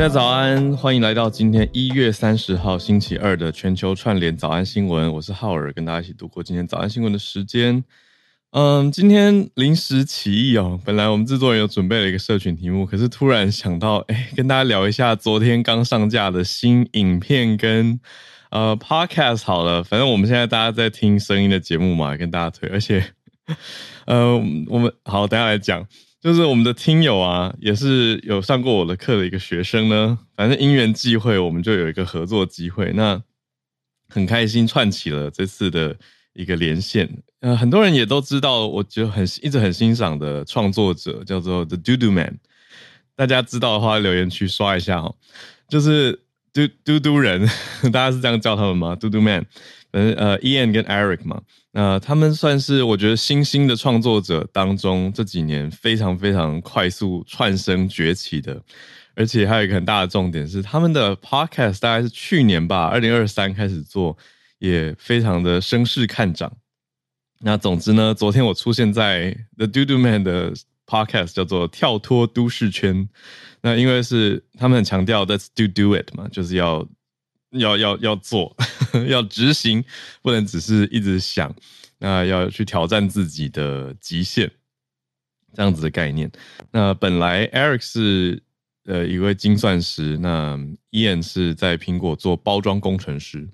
大家早安，欢迎来到今天一月三十号星期二的全球串联早安新闻。我是浩尔，跟大家一起度过今天早安新闻的时间。嗯，今天临时起意哦，本来我们制作人有准备了一个社群题目，可是突然想到，哎，跟大家聊一下昨天刚上架的新影片跟呃 podcast 好了。反正我们现在大家在听声音的节目嘛，跟大家推。而且，呃，我们好，等下来讲。就是我们的听友啊，也是有上过我的课的一个学生呢。反正因缘际会，我们就有一个合作机会。那很开心串起了这次的一个连线。呃，很多人也都知道，我就很一直很欣赏的创作者叫做 The Doodoo Man。大家知道的话，留言区刷一下哦。就是嘟嘟嘟人，大家是这样叫他们吗嘟嘟 Man。呃呃，Ian 跟 Eric 嘛。那他们算是我觉得新兴的创作者当中这几年非常非常快速窜升崛起的，而且还有一个很大的重点是他们的 podcast 大概是去年吧，二零二三开始做，也非常的声势看涨。那总之呢，昨天我出现在 The Doodoo Man 的 podcast 叫做跳脱都市圈，那因为是他们很强调 Let's do do it 嘛，就是要。要要要做，要执行，不能只是一直想，那要去挑战自己的极限，这样子的概念。那本来 Eric 是呃一位精算师，那 Ian 是在苹果做包装工程师，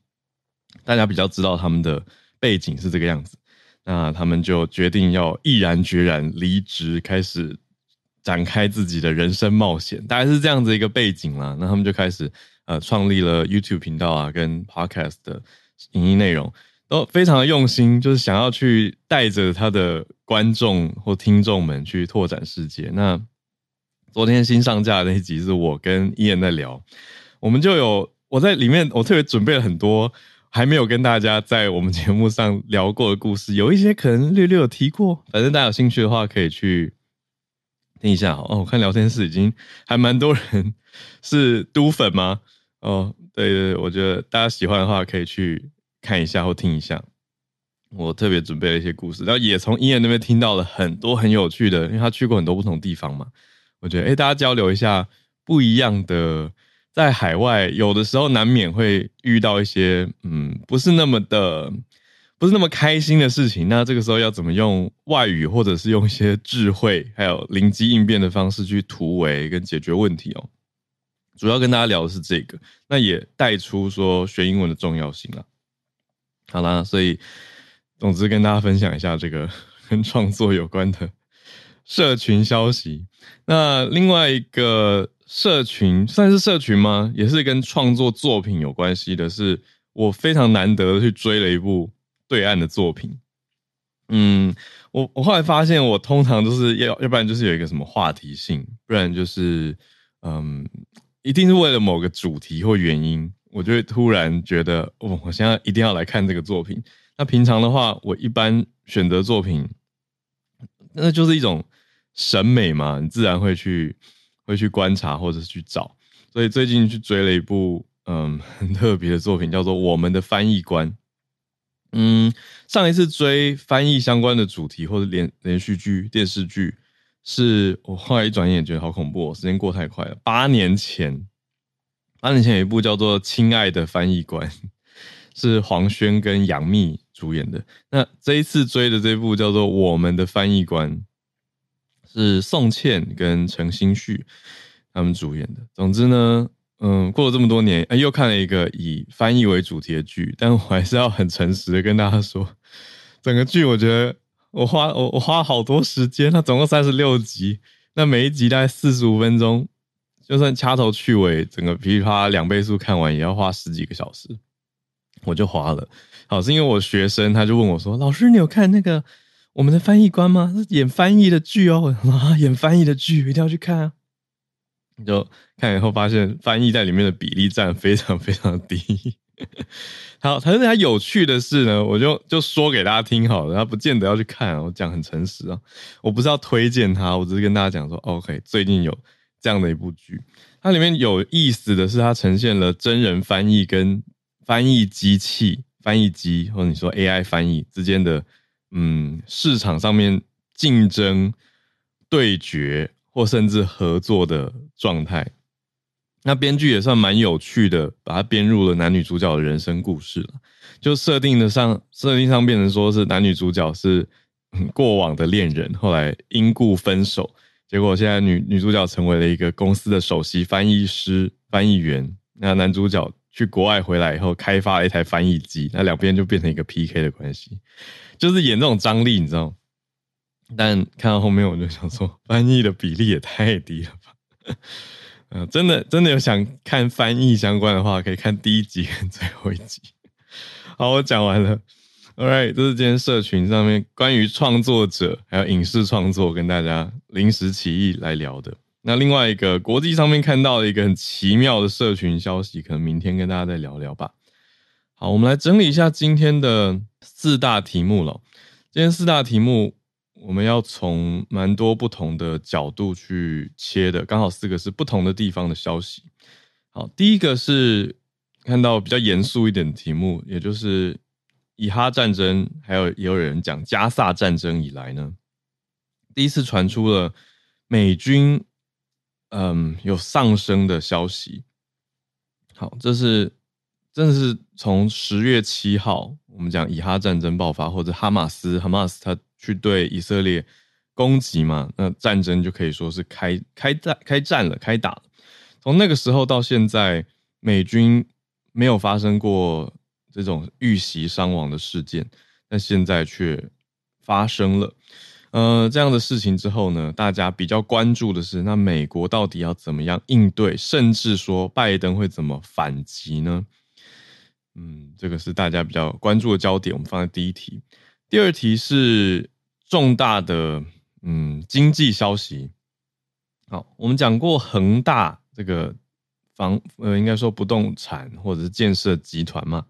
大家比较知道他们的背景是这个样子。那他们就决定要毅然决然离职，开始展开自己的人生冒险，大概是这样子一个背景啦。那他们就开始。呃，创立了 YouTube 频道啊，跟 Podcast 的影音内容都非常的用心，就是想要去带着他的观众或听众们去拓展世界。那昨天新上架的那一集是我跟 Ian 在聊，我们就有我在里面，我特别准备了很多还没有跟大家在我们节目上聊过的故事，有一些可能略略有提过，反正大家有兴趣的话可以去听一下。哦，我看聊天室已经还蛮多人是都粉吗？哦，对对，我觉得大家喜欢的话，可以去看一下或听一下。我特别准备了一些故事，然后也从伊恩那边听到了很多很有趣的，因为他去过很多不同地方嘛。我觉得，诶，大家交流一下不一样的，在海外有的时候难免会遇到一些，嗯，不是那么的，不是那么开心的事情。那这个时候要怎么用外语，或者是用一些智慧，还有灵机应变的方式去突围跟解决问题哦。主要跟大家聊的是这个，那也带出说学英文的重要性了。好啦，所以总之跟大家分享一下这个跟创作有关的社群消息。那另外一个社群算是社群吗？也是跟创作作品有关系的，是我非常难得的去追了一部对岸的作品。嗯，我我后来发现，我通常都是要要不然就是有一个什么话题性，不然就是嗯。一定是为了某个主题或原因，我就会突然觉得，哦，我现在一定要来看这个作品。那平常的话，我一般选择作品，那就是一种审美嘛，你自然会去会去观察或者去找。所以最近去追了一部嗯很特别的作品，叫做《我们的翻译官》。嗯，上一次追翻译相关的主题或者连连续剧、电视剧。是我后来一转眼觉得好恐怖哦，时间过太快了。八年前，八年前有一部叫做《亲爱的翻译官》，是黄轩跟杨幂主演的。那这一次追的这部叫做《我们的翻译官》，是宋茜跟陈星旭他们主演的。总之呢，嗯，过了这么多年，又看了一个以翻译为主题的剧，但我还是要很诚实的跟大家说，整个剧我觉得我花我我花好多时间，它总共三十六集，那每一集大概四十五分钟，就算掐头去尾，整个噼里啪啦两倍速看完，也要花十几个小时，我就花了。好，是因为我学生他就问我说：“老师，你有看那个我们的翻译官吗？是演翻译的剧哦，演翻译的剧一定要去看啊。”就看以后发现翻译在里面的比例占非常非常低。好，但是它有趣的是呢，我就就说给大家听好了，他不见得要去看，我讲很诚实啊，我不是要推荐他，我只是跟大家讲说，OK，最近有这样的一部剧，它里面有意思的是，它呈现了真人翻译跟翻译机器、翻译机或者你说 AI 翻译之间的嗯市场上面竞争对决。或甚至合作的状态，那编剧也算蛮有趣的，把它编入了男女主角的人生故事了。就设定的上，设定上变成说是男女主角是过往的恋人，后来因故分手，结果现在女女主角成为了一个公司的首席翻译师、翻译员。那男主角去国外回来以后，开发了一台翻译机，那两边就变成一个 PK 的关系，就是演这种张力，你知道吗？但看到后面，我就想说，翻译的比例也太低了 真的真的有想看翻译相关的话，可以看第一集跟最后一集。好，我讲完了。All right，这是今天社群上面关于创作者还有影视创作跟大家临时起意来聊的。那另外一个国际上面看到了一个很奇妙的社群消息，可能明天跟大家再聊聊吧。好，我们来整理一下今天的四大题目了。今天四大题目。我们要从蛮多不同的角度去切的，刚好四个是不同的地方的消息。好，第一个是看到比较严肃一点的题目，也就是以哈战争，还有也有人讲加萨战争以来呢，第一次传出了美军嗯有上升的消息。好，这是真的是从十月七号，我们讲以哈战争爆发，或者哈马斯，哈马斯他。去对以色列攻击嘛，那战争就可以说是开开战开战了，开打了。从那个时候到现在，美军没有发生过这种遇袭伤亡的事件，但现在却发生了。呃，这样的事情之后呢，大家比较关注的是，那美国到底要怎么样应对，甚至说拜登会怎么反击呢？嗯，这个是大家比较关注的焦点。我们放在第一题。第二题是重大的嗯经济消息。好，我们讲过恒大这个房呃，应该说不动产或者是建设集团嘛。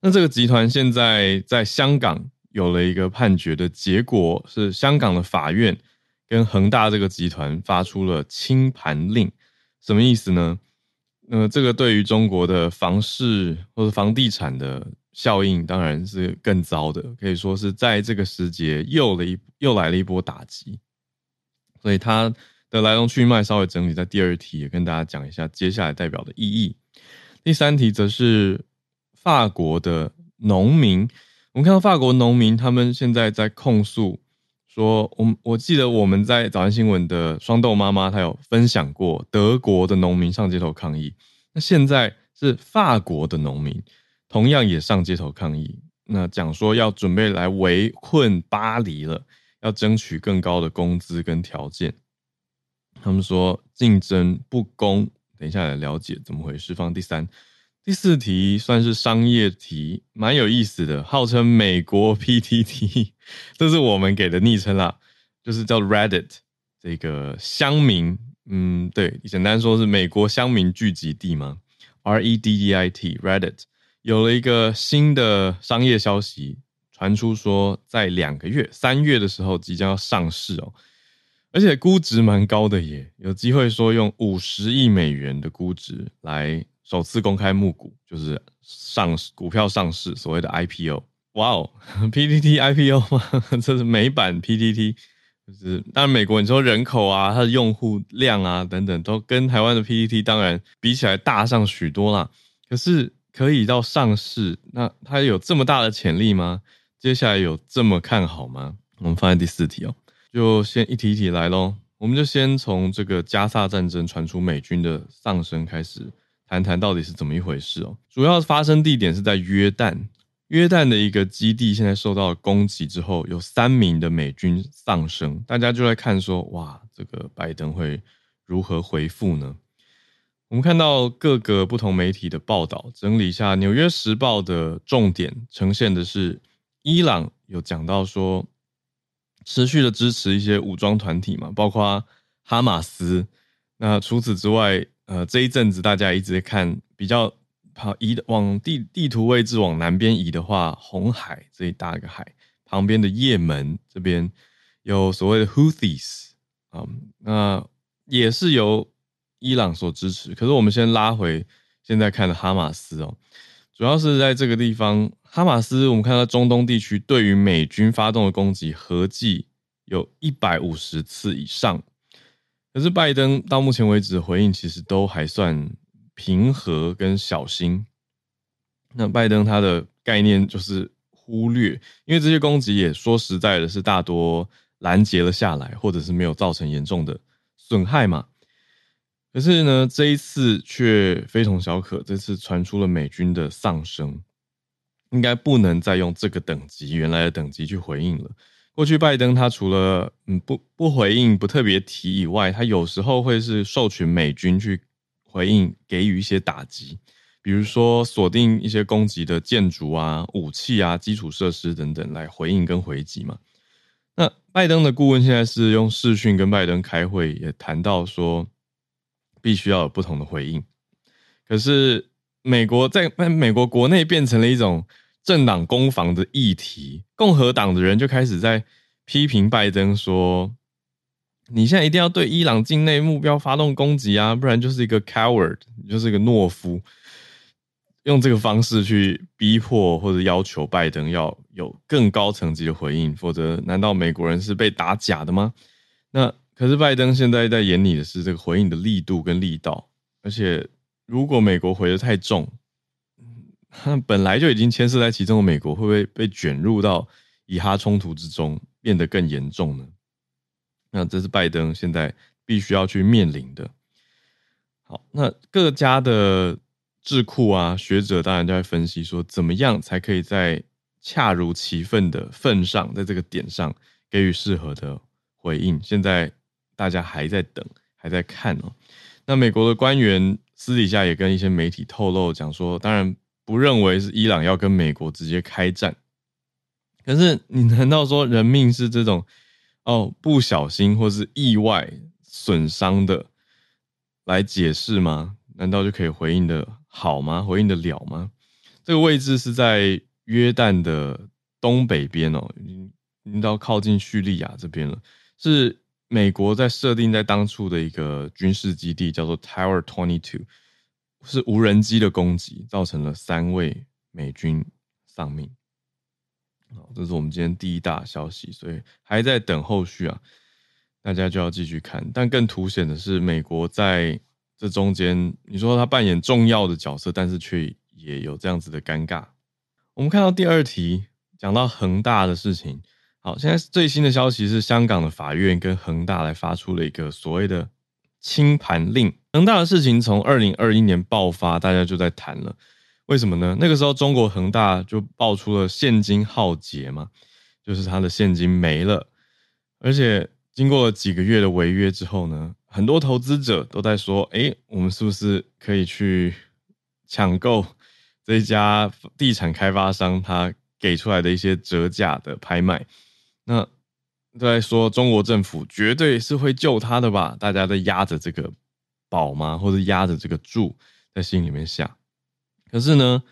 那这个集团现在在香港有了一个判决的结果，是香港的法院跟恒大这个集团发出了清盘令。什么意思呢？呃，这个对于中国的房市或者房地产的。效应当然是更糟的，可以说是在这个时节又了一又来了一波打击，所以它的来龙去脉稍微整理在第二题，也跟大家讲一下接下来代表的意义。第三题则是法国的农民，我们看到法国农民他们现在在控诉说，我我记得我们在早安新闻的双豆妈妈她有分享过德国的农民上街头抗议，那现在是法国的农民。同样也上街头抗议，那讲说要准备来围困巴黎了，要争取更高的工资跟条件。他们说竞争不公，等一下来了解怎么回事。放第三、第四题算是商业题，蛮有意思的，号称美国 PTT，这是我们给的昵称啦，就是叫 Reddit 这个乡民，嗯，对，简单说是美国乡民聚集地嘛，R E D D I T Reddit。有了一个新的商业消息传出，说在两个月三月的时候即将要上市哦，而且估值蛮高的耶，有机会说用五十亿美元的估值来首次公开募股，就是上市股票上市，所谓的 IPO。哇哦，PTT IPO 吗？这是美版 PTT，就是当然美国你说人口啊，它的用户量啊等等，都跟台湾的 PTT 当然比起来大上许多啦，可是。可以到上市，那它有这么大的潜力吗？接下来有这么看好吗？我们放在第四题哦。就先一题一题来喽。我们就先从这个加萨战争传出美军的丧生开始谈谈，到底是怎么一回事哦。主要发生地点是在约旦，约旦的一个基地现在受到了攻击之后，有三名的美军丧生。大家就在看说，哇，这个拜登会如何回复呢？我们看到各个不同媒体的报道，整理一下《纽约时报》的重点，呈现的是伊朗有讲到说。持续的支持一些武装团体嘛，包括哈马斯。那除此之外，呃，这一阵子大家一直在看比较跑移往地地图位置往南边移的话，红海这一大个海旁边的也门这边有所谓的 Houthis 啊，那也是由伊朗所支持。可是我们先拉回现在看的哈马斯哦。主要是在这个地方，哈马斯，我们看到中东地区对于美军发动的攻击合计有一百五十次以上。可是拜登到目前为止回应其实都还算平和跟小心。那拜登他的概念就是忽略，因为这些攻击也说实在的是大多拦截了下来，或者是没有造成严重的损害嘛。可是呢，这一次却非同小可。这次传出了美军的丧生，应该不能再用这个等级原来的等级去回应了。过去拜登他除了嗯不不回应、不特别提以外，他有时候会是授权美军去回应，给予一些打击，比如说锁定一些攻击的建筑啊、武器啊、基础设施等等来回应跟回击嘛。那拜登的顾问现在是用视讯跟拜登开会，也谈到说。必须要有不同的回应，可是美国在美国国内变成了一种政党攻防的议题，共和党的人就开始在批评拜登说：“你现在一定要对伊朗境内目标发动攻击啊，不然就是一个 coward，你就是一个懦夫。”用这个方式去逼迫或者要求拜登要有更高层级的回应，否则难道美国人是被打假的吗？那？可是拜登现在在演你的是这个回应的力度跟力道，而且如果美国回的太重，本来就已经牵涉在其中的美国会不会被卷入到以哈冲突之中，变得更严重呢？那这是拜登现在必须要去面临的。好，那各家的智库啊学者当然就在分析说，怎么样才可以在恰如其分的份上，在这个点上给予适合的回应。现在。大家还在等，还在看哦。那美国的官员私底下也跟一些媒体透露，讲说，当然不认为是伊朗要跟美国直接开战。可是，你难道说人命是这种哦不小心或是意外损伤的来解释吗？难道就可以回应的好吗？回应的了吗？这个位置是在约旦的东北边哦，已经已经到靠近叙利亚这边了，是。美国在设定在当初的一个军事基地叫做 Tower Twenty Two，是无人机的攻击，造成了三位美军丧命。这是我们今天第一大消息，所以还在等后续啊，大家就要继续看。但更凸显的是，美国在这中间，你说他扮演重要的角色，但是却也有这样子的尴尬。我们看到第二题，讲到恒大的事情。好，现在最新的消息是，香港的法院跟恒大来发出了一个所谓的清盘令。恒大的事情从二零二一年爆发，大家就在谈了。为什么呢？那个时候中国恒大就爆出了现金浩劫嘛，就是他的现金没了。而且经过了几个月的违约之后呢，很多投资者都在说：“诶，我们是不是可以去抢购这家地产开发商他给出来的一些折价的拍卖？”那都在说中国政府绝对是会救他的吧？大家在压着这个宝吗？或者压着这个注在心里面下。可是呢，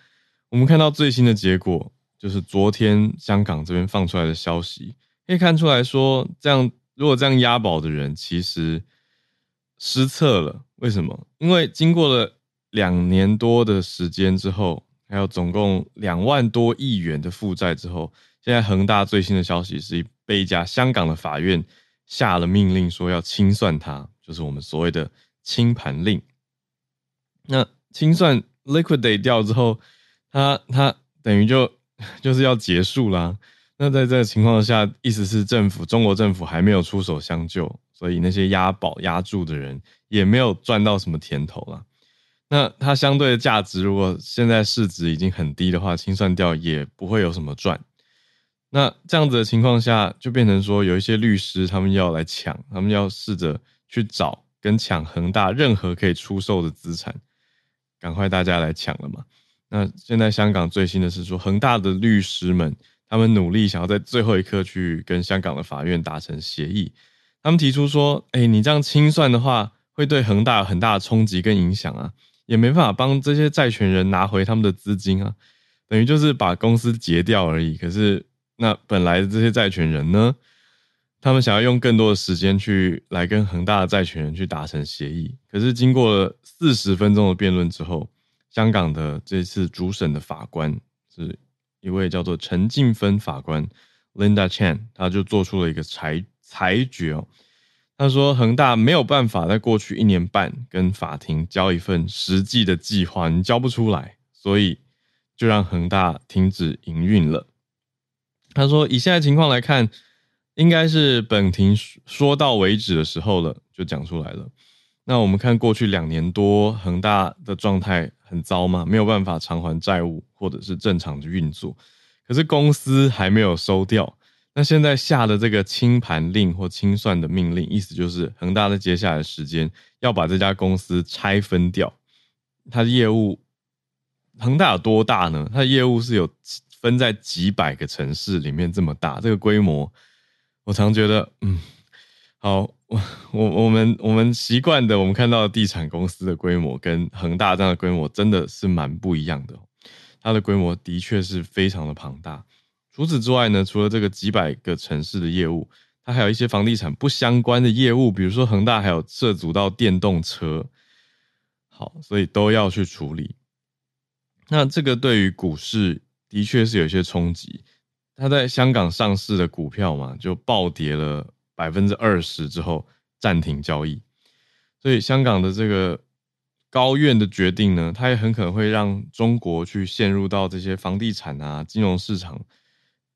我们看到最新的结果，就是昨天香港这边放出来的消息，可以看出来说，这样如果这样押宝的人其实失策了。为什么？因为经过了两年多的时间之后，还有总共两万多亿元的负债之后。现在恒大最新的消息是被一家香港的法院下了命令，说要清算它，就是我们所谓的清盘令。那清算 liquidate 掉之后，它它等于就 就是要结束啦。那在这个情况下，意思是政府中国政府还没有出手相救，所以那些押宝押注的人也没有赚到什么甜头了。那它相对的价值，如果现在市值已经很低的话，清算掉也不会有什么赚。那这样子的情况下，就变成说有一些律师他们要来抢，他们要试着去找跟抢恒大任何可以出售的资产，赶快大家来抢了嘛。那现在香港最新的是说，恒大的律师们他们努力想要在最后一刻去跟香港的法院达成协议，他们提出说，哎，你这样清算的话，会对恒大有很大的冲击跟影响啊。也没办法帮这些债权人拿回他们的资金啊，等于就是把公司结掉而已。可是那本来的这些债权人呢，他们想要用更多的时间去来跟恒大的债权人去达成协议。可是经过了四十分钟的辩论之后，香港的这次主审的法官是一位叫做陈静芬法官 Linda Chan，他就做出了一个裁裁决哦。他说：“恒大没有办法在过去一年半跟法庭交一份实际的计划，你交不出来，所以就让恒大停止营运了。”他说：“以现在情况来看，应该是本庭说到为止的时候了，就讲出来了。那我们看过去两年多，恒大的状态很糟嘛，没有办法偿还债务或者是正常的运作，可是公司还没有收掉。”那现在下的这个清盘令或清算的命令，意思就是恒大在接下来的时间要把这家公司拆分掉。它的业务，恒大有多大呢？它的业务是有分在几百个城市里面这么大，这个规模，我常觉得，嗯，好，我我我们我们习惯的，我们看到的地产公司的规模跟恒大这样的规模真的是蛮不一样的。它的规模的确是非常的庞大。除此之外呢，除了这个几百个城市的业务，它还有一些房地产不相关的业务，比如说恒大还有涉足到电动车，好，所以都要去处理。那这个对于股市的确是有一些冲击，他在香港上市的股票嘛，就暴跌了百分之二十之后暂停交易，所以香港的这个高院的决定呢，它也很可能会让中国去陷入到这些房地产啊、金融市场。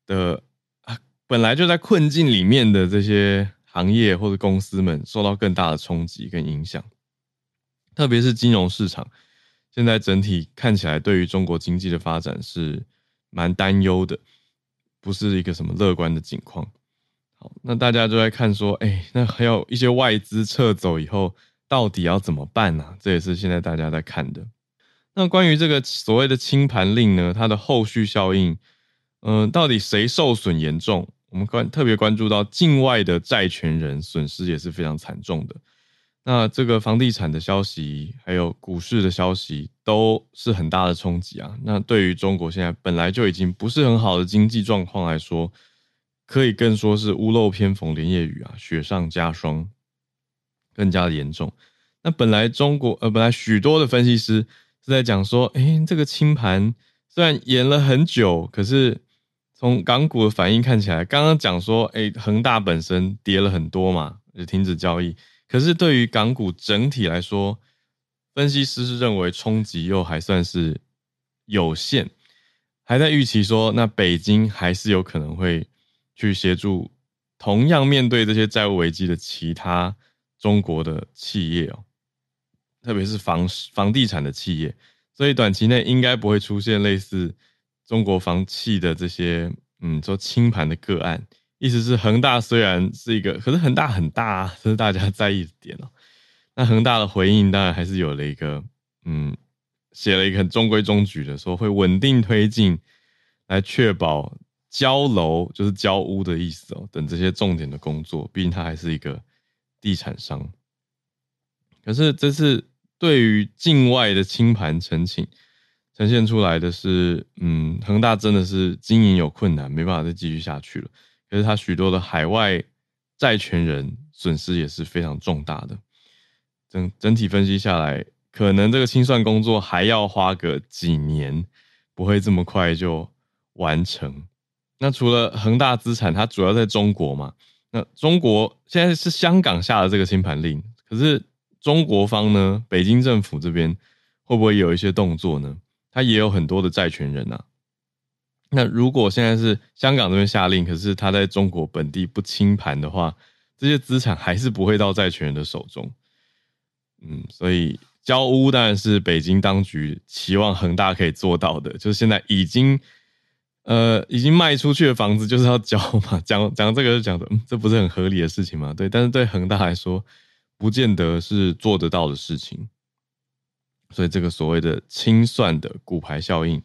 的啊，本来就在困境里面的这些行业或者公司们受到更大的冲击跟影响，特别是金融市场，现在整体看起来对于中国经济的发展是蛮担忧的，不是一个什么乐观的景况。好，那大家就在看说，哎、那还有一些外资撤走以后，到底要怎么办呢、啊？这也是现在大家在看的。那关于这个所谓的清盘令呢，它的后续效应。嗯，到底谁受损严重？我们关特别关注到境外的债权人损失也是非常惨重的。那这个房地产的消息，还有股市的消息，都是很大的冲击啊。那对于中国现在本来就已经不是很好的经济状况来说，可以更说是屋漏偏逢连夜雨啊，雪上加霜，更加的严重。那本来中国呃，本来许多的分析师是在讲说，诶，这个清盘虽然延了很久，可是。从港股的反应看起来，刚刚讲说，哎，恒大本身跌了很多嘛，就停止交易。可是对于港股整体来说，分析师是认为冲击又还算是有限，还在预期说，那北京还是有可能会去协助同样面对这些债务危机的其他中国的企业哦，特别是房房地产的企业，所以短期内应该不会出现类似。中国房企的这些，嗯，说清盘的个案，意思是恒大虽然是一个，可是恒大很大啊，这是大家在意的点哦。那恒大的回应当然还是有了一个，嗯，写了一个很中规中矩的，说会稳定推进，来确保交楼就是交屋的意思哦，等这些重点的工作，毕竟它还是一个地产商。可是这次对于境外的清盘申请。呈现出来的是，嗯，恒大真的是经营有困难，没办法再继续下去了。可是他许多的海外债权人损失也是非常重大的。整整体分析下来，可能这个清算工作还要花个几年，不会这么快就完成。那除了恒大资产，它主要在中国嘛？那中国现在是香港下的这个清盘令，可是中国方呢？北京政府这边会不会有一些动作呢？他也有很多的债权人呐、啊，那如果现在是香港这边下令，可是他在中国本地不清盘的话，这些资产还是不会到债权人的手中。嗯，所以交屋当然是北京当局期望恒大可以做到的，就是现在已经呃已经卖出去的房子就是要交嘛。讲讲这个就讲的，嗯，这不是很合理的事情吗？对，但是对恒大来说，不见得是做得到的事情。所以这个所谓的清算的骨牌效应。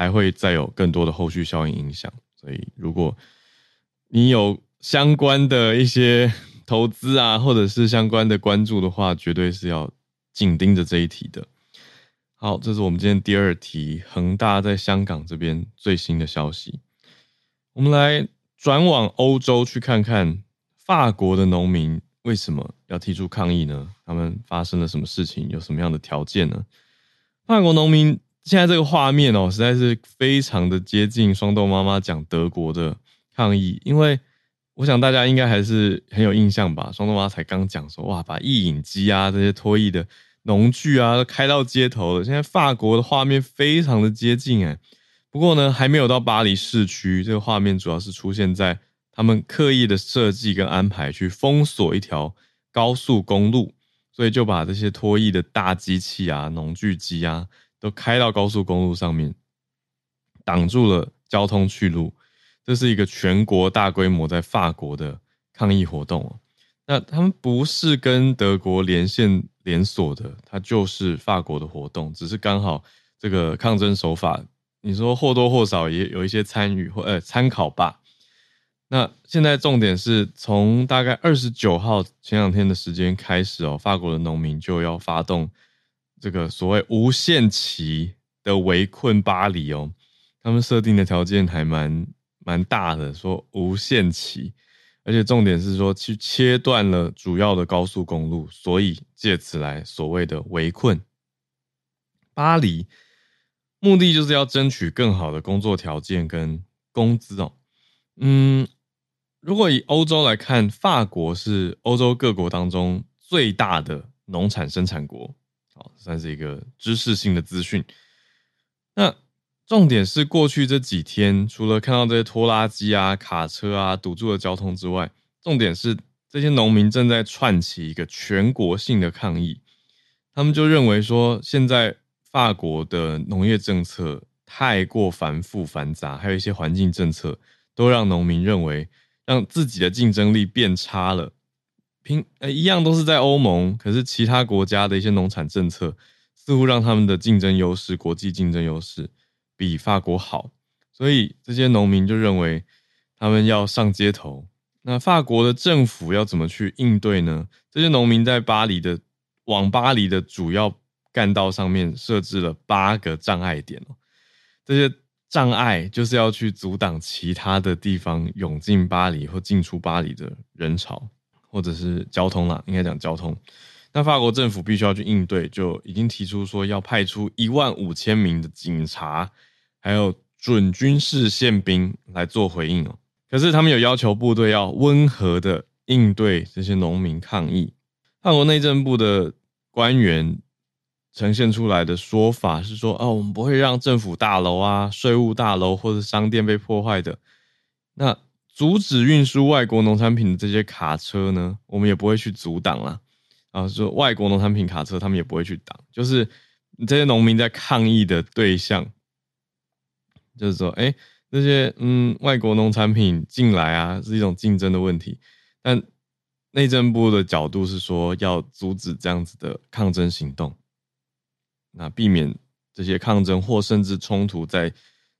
还会再有更多的后续效应影响，所以如果你有相关的一些 投资啊，或者是相关的关注的话，绝对是要紧盯着这一题的。好，这是我们今天第二题，恒大在香港这边最新的消息。我们来转往欧洲去看看，法国的农民为什么要提出抗议呢？他们发生了什么事情？有什么样的条件呢？法国农民。现在这个画面哦，实在是非常的接近双豆妈妈讲德国的抗议，因为我想大家应该还是很有印象吧。双豆妈才刚讲说，哇，把印影机啊这些拖曳的农具啊都开到街头了。现在法国的画面非常的接近哎，不过呢还没有到巴黎市区，这个画面主要是出现在他们刻意的设计跟安排去封锁一条高速公路，所以就把这些拖曳的大机器啊、农具机啊。都开到高速公路上面，挡住了交通去路。这是一个全国大规模在法国的抗议活动。那他们不是跟德国连线连锁的，它就是法国的活动，只是刚好这个抗争手法，你说或多或少也有一些参与或呃参考吧。那现在重点是从大概二十九号前两天的时间开始哦，法国的农民就要发动。这个所谓无限期的围困巴黎哦，他们设定的条件还蛮蛮大的，说无限期，而且重点是说去切断了主要的高速公路，所以借此来所谓的围困巴黎，目的就是要争取更好的工作条件跟工资哦。嗯，如果以欧洲来看，法国是欧洲各国当中最大的农产生产国。算是一个知识性的资讯。那重点是过去这几天，除了看到这些拖拉机啊、卡车啊堵住了交通之外，重点是这些农民正在串起一个全国性的抗议。他们就认为说，现在法国的农业政策太过繁复繁杂，还有一些环境政策，都让农民认为让自己的竞争力变差了。平呃一样都是在欧盟，可是其他国家的一些农产政策似乎让他们的竞争优势、国际竞争优势比法国好，所以这些农民就认为他们要上街头。那法国的政府要怎么去应对呢？这些农民在巴黎的往巴黎的主要干道上面设置了八个障碍点哦，这些障碍就是要去阻挡其他的地方涌进巴黎或进出巴黎的人潮。或者是交通啦，应该讲交通。那法国政府必须要去应对，就已经提出说要派出一万五千名的警察，还有准军事宪兵来做回应哦。可是他们有要求部队要温和的应对这些农民抗议。法国内政部的官员呈现出来的说法是说：哦，我们不会让政府大楼啊、税务大楼或者商店被破坏的。那阻止运输外国农产品的这些卡车呢，我们也不会去阻挡啦。啊，说外国农产品卡车，他们也不会去挡。就是这些农民在抗议的对象，就是说，哎，这些嗯外国农产品进来啊，是一种竞争的问题。但内政部的角度是说，要阻止这样子的抗争行动，那避免这些抗争或甚至冲突再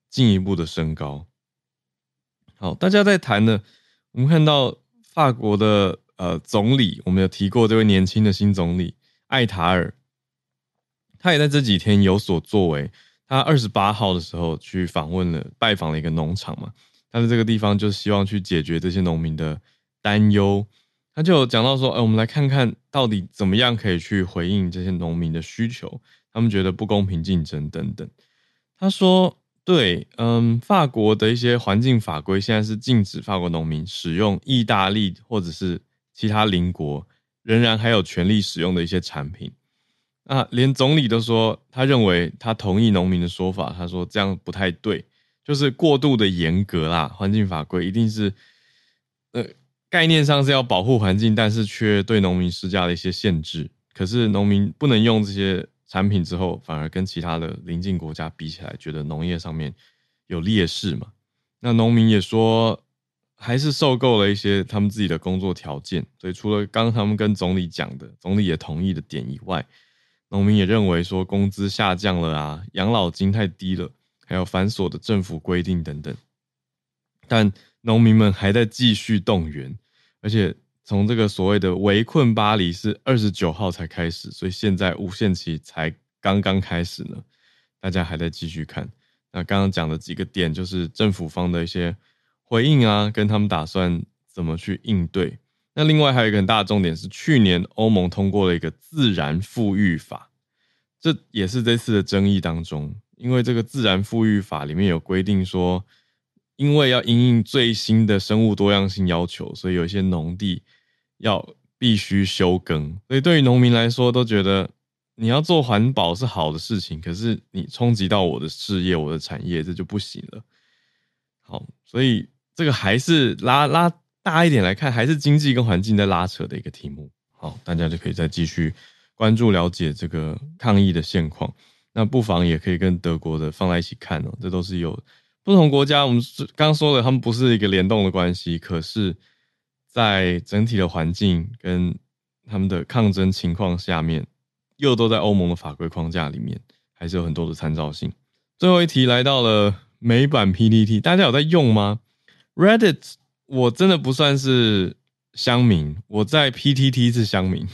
进一步的升高。好，大家在谈呢。我们看到法国的呃总理，我们有提过这位年轻的新总理艾塔尔，他也在这几天有所作为。他二十八号的时候去访问了，拜访了一个农场嘛。他在这个地方就希望去解决这些农民的担忧。他就讲到说，哎，我们来看看到底怎么样可以去回应这些农民的需求。他们觉得不公平竞争等等。他说。对，嗯，法国的一些环境法规现在是禁止法国农民使用意大利或者是其他邻国仍然还有权利使用的一些产品。那连总理都说，他认为他同意农民的说法，他说这样不太对，就是过度的严格啦，环境法规一定是呃概念上是要保护环境，但是却对农民施加了一些限制。可是农民不能用这些产品之后，反而跟其他的邻近国家比起来，觉得农业上面有劣势嘛？那农民也说，还是受够了一些他们自己的工作条件。所以除了刚他们跟总理讲的，总理也同意的点以外，农民也认为说工资下降了啊，养老金太低了，还有繁琐的政府规定等等。但农民们还在继续动员，而且。从这个所谓的围困巴黎是二十九号才开始，所以现在无限期才刚刚开始呢，大家还在继续看。那刚刚讲的几个点，就是政府方的一些回应啊，跟他们打算怎么去应对。那另外还有一个很大的重点是，去年欧盟通过了一个自然复育法，这也是这次的争议当中，因为这个自然复育法里面有规定说，因为要因应最新的生物多样性要求，所以有一些农地。要必须休耕，所以对于农民来说，都觉得你要做环保是好的事情，可是你冲击到我的事业、我的产业，这就不行了。好，所以这个还是拉拉大一点来看，还是经济跟环境在拉扯的一个题目。好，大家就可以再继续关注了解这个抗议的现况。那不妨也可以跟德国的放在一起看哦，这都是有不同国家。我们刚刚说了，他们不是一个联动的关系，可是。在整体的环境跟他们的抗争情况下面，又都在欧盟的法规框架里面，还是有很多的参照性。最后一题来到了美版 PTT，大家有在用吗？Reddit 我真的不算是乡民，我在 PTT 是乡民，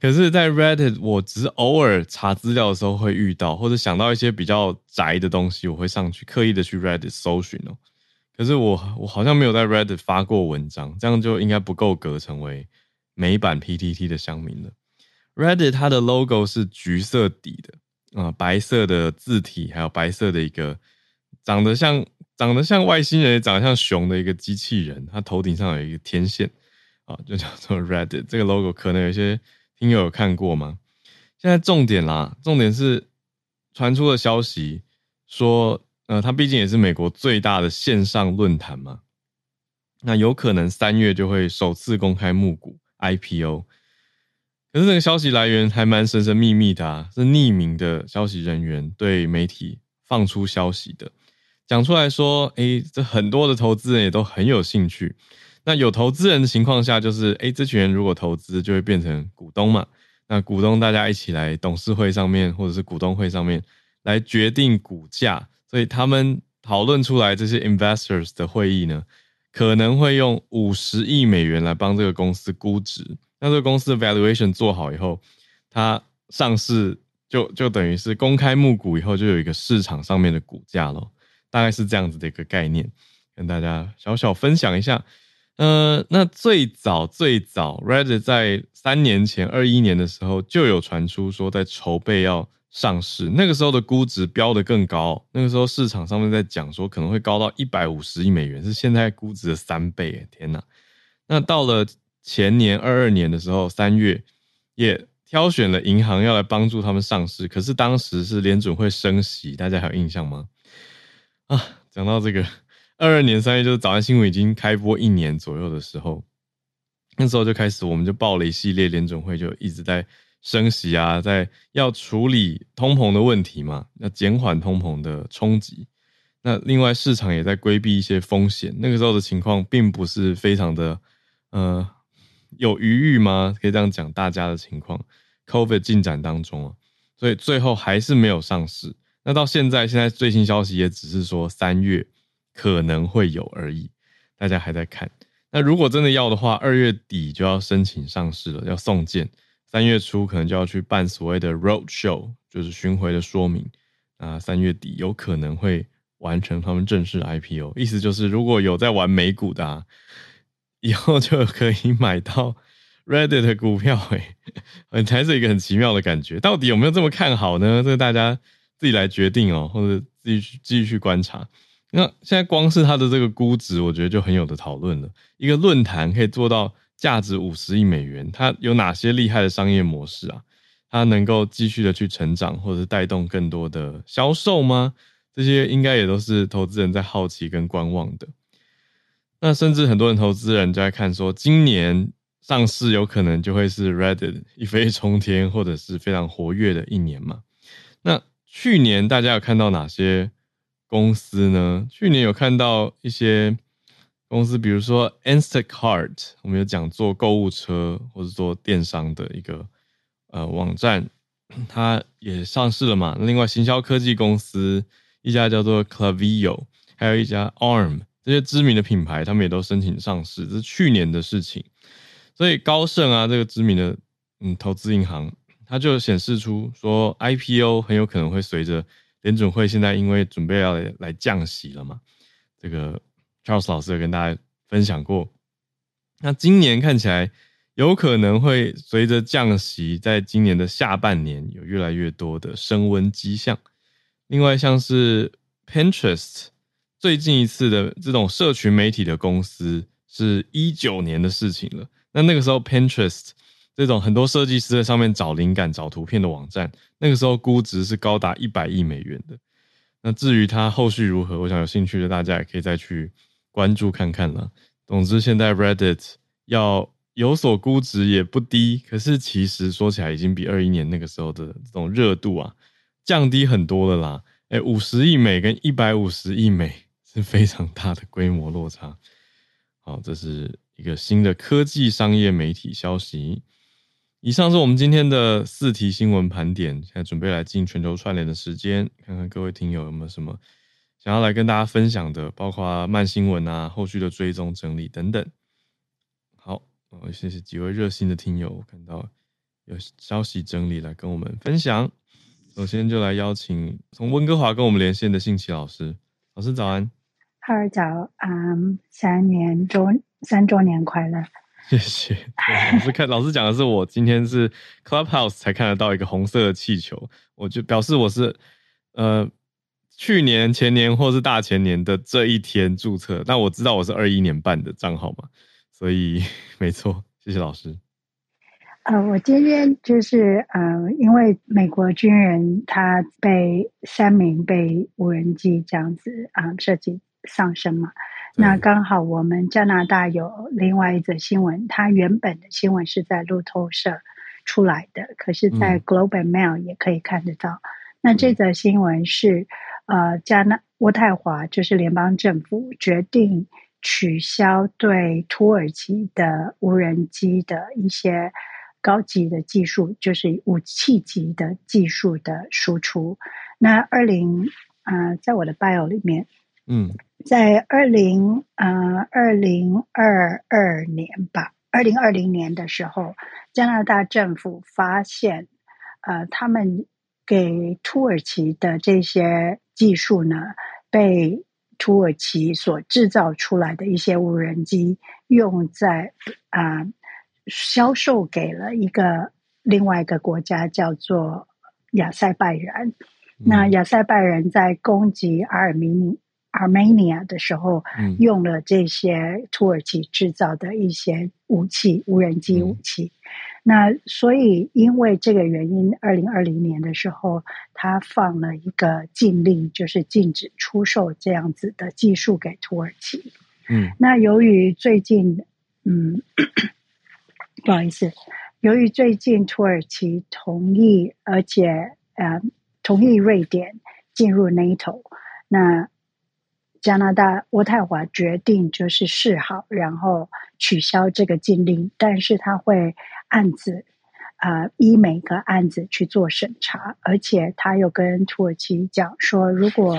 可是，在 Reddit 我只是偶尔查资料的时候会遇到，或者想到一些比较宅的东西，我会上去刻意的去 Reddit 搜寻哦。可是我我好像没有在 Reddit 发过文章，这样就应该不够格成为美版 PTT 的乡民了。Reddit 它的 logo 是橘色底的啊，白色的字体，还有白色的一个长得像长得像外星人，长得像熊的一个机器人，它头顶上有一个天线啊，就叫做 Reddit。这个 logo 可能有些听友有看过吗？现在重点啦，重点是传出的消息说。呃，它毕竟也是美国最大的线上论坛嘛，那有可能三月就会首次公开募股 IPO。可是这个消息来源还蛮神神秘秘的啊，是匿名的消息人员对媒体放出消息的，讲出来说，哎，这很多的投资人也都很有兴趣。那有投资人的情况下，就是哎，这群人如果投资，就会变成股东嘛。那股东大家一起来董事会上面或者是股东会上面来决定股价。所以他们讨论出来这些 investors 的会议呢，可能会用五十亿美元来帮这个公司估值。那这个公司的 valuation 做好以后，它上市就就等于是公开募股以后，就有一个市场上面的股价咯，大概是这样子的一个概念，跟大家小小分享一下。呃，那最早最早 Reddit 在三年前二一年的时候就有传出说在筹备要。上市那个时候的估值标得更高，那个时候市场上面在讲说可能会高到一百五十亿美元，是现在估值的三倍。天哪！那到了前年二二年的时候，三月也挑选了银行要来帮助他们上市，可是当时是联准会升息，大家还有印象吗？啊，讲到这个二二年三月，就是早安新闻已经开播一年左右的时候，那时候就开始我们就报了一系列联准会就一直在。升息啊，在要处理通膨的问题嘛，要减缓通膨的冲击。那另外市场也在规避一些风险。那个时候的情况并不是非常的，呃，有余裕吗？可以这样讲，大家的情况，COVID 进展当中啊，所以最后还是没有上市。那到现在，现在最新消息也只是说三月可能会有而已，大家还在看。那如果真的要的话，二月底就要申请上市了，要送件。三月初可能就要去办所谓的 road show，就是巡回的说明。啊，三月底有可能会完成他们正式 IPO，意思就是如果有在玩美股的，啊，以后就可以买到 Reddit 的股票，哎，才是一个很奇妙的感觉。到底有没有这么看好呢？这个大家自己来决定哦，或者自己去继续去观察。那现在光是它的这个估值，我觉得就很有的讨论了。一个论坛可以做到。价值五十亿美元，它有哪些厉害的商业模式啊？它能够继续的去成长，或者是带动更多的销售吗？这些应该也都是投资人在好奇跟观望的。那甚至很多人投资人就在看说，今年上市有可能就会是 Reddit 一飞冲天，或者是非常活跃的一年嘛。那去年大家有看到哪些公司呢？去年有看到一些公司，比如说 Instacart，我们有讲做购物车或者做电商的一个呃网站，它也上市了嘛。另外，行销科技公司一家叫做 Clavio，还有一家 Arm，这些知名的品牌，他们也都申请上市，这是去年的事情。所以高盛啊，这个知名的嗯投资银行。它就显示出说，IPO 很有可能会随着联准会现在因为准备要，来降息了嘛，这个 Charles 老师有跟大家分享过。那今年看起来有可能会随着降息，在今年的下半年有越来越多的升温迹象。另外，像是 Pinterest 最近一次的这种社群媒体的公司，是一九年的事情了。那那个时候 Pinterest。这种很多设计师在上面找灵感、找图片的网站，那个时候估值是高达一百亿美元的。那至于它后续如何，我想有兴趣的大家也可以再去关注看看了。总之，现在 Reddit 要有所估值也不低，可是其实说起来已经比二一年那个时候的这种热度啊降低很多了啦。诶，五十亿美跟一百五十亿美 是非常大的规模落差。好，这是一个新的科技商业媒体消息。以上是我们今天的四题新闻盘点，现在准备来进全球串联的时间，看看各位听友有没有什么想要来跟大家分享的，包括慢新闻啊、后续的追踪整理等等。好，我谢谢几位热心的听友，我看到有消息整理来跟我们分享。首先就来邀请从温哥华跟我们连线的信奇老师，老师早安。哈尔早，嗯，三年周三周年快乐。谢谢。老师看，老师讲的是我今天是 Clubhouse 才看得到一个红色的气球，我就表示我是呃去年、前年或是大前年的这一天注册。那我知道我是二一年办的账号嘛，所以 没错。谢谢老师。呃，我今天就是呃，因为美国军人他被三名被无人机这样子啊设计丧生嘛。那刚好我们加拿大有另外一则新闻，它原本的新闻是在路透社出来的，可是，在 Globe and Mail 也可以看得到。嗯、那这则新闻是，呃，加拿渥太华就是联邦政府决定取消对土耳其的无人机的一些高级的技术，就是武器级的技术的输出。那二零，呃，在我的 bio 里面，嗯。在二零呃二零二二年吧，二零二零年的时候，加拿大政府发现，呃，他们给土耳其的这些技术呢，被土耳其所制造出来的一些无人机用在啊、呃，销售给了一个另外一个国家，叫做亚塞拜然。嗯、那亚塞拜然在攻击阿尔米尼。Armenia 的时候，用了这些土耳其制造的一些武器，无人机武器。嗯、那所以因为这个原因，二零二零年的时候，他放了一个禁令，就是禁止出售这样子的技术给土耳其。嗯，那由于最近，嗯，不好意思，由于最近土耳其同意，而且呃，同意瑞典进入 NATO，那。加拿大渥太华决定就是示好，然后取消这个禁令，但是他会案子啊、呃，依每个案子去做审查，而且他又跟土耳其讲说，如果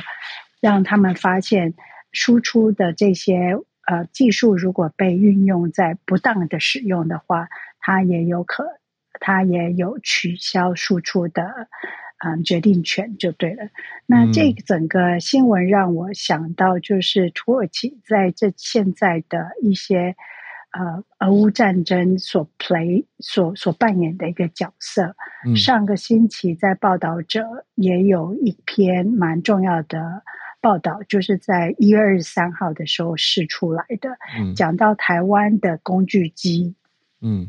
让他们发现输出的这些呃技术如果被运用在不当的使用的话，他也有可，他也有取消输出的。嗯，决定权就对了。那这整个新闻让我想到，就是土耳其在这现在的一些呃俄乌战争所 play 所所扮演的一个角色。嗯、上个星期在报道者也有一篇蛮重要的报道，就是在一月二十三号的时候试出来的，嗯、讲到台湾的工具机。嗯。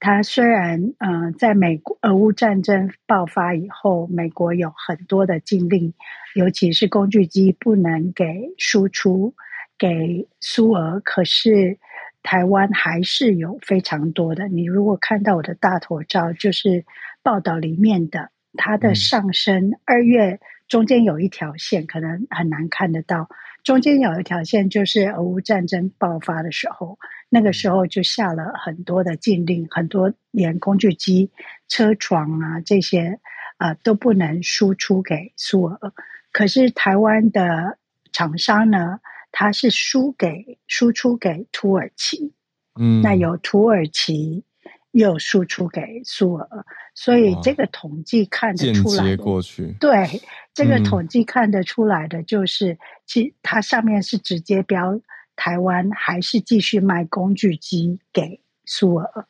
它虽然呃，在美国俄乌战争爆发以后，美国有很多的禁令，尤其是工具机不能给输出给苏俄，可是台湾还是有非常多的。你如果看到我的大头照，就是报道里面的它的上升，二月中间有一条线，可能很难看得到。中间有一条线，就是俄乌战争爆发的时候，那个时候就下了很多的禁令，很多连工具机、车床啊这些啊、呃、都不能输出给苏俄。可是台湾的厂商呢，它是输给输出给土耳其，嗯，那由土耳其又输出给苏俄，所以这个统计看得出来，过去对。这个统计看得出来的就是，嗯、其它上面是直接标台湾，还是继续卖工具机给苏俄？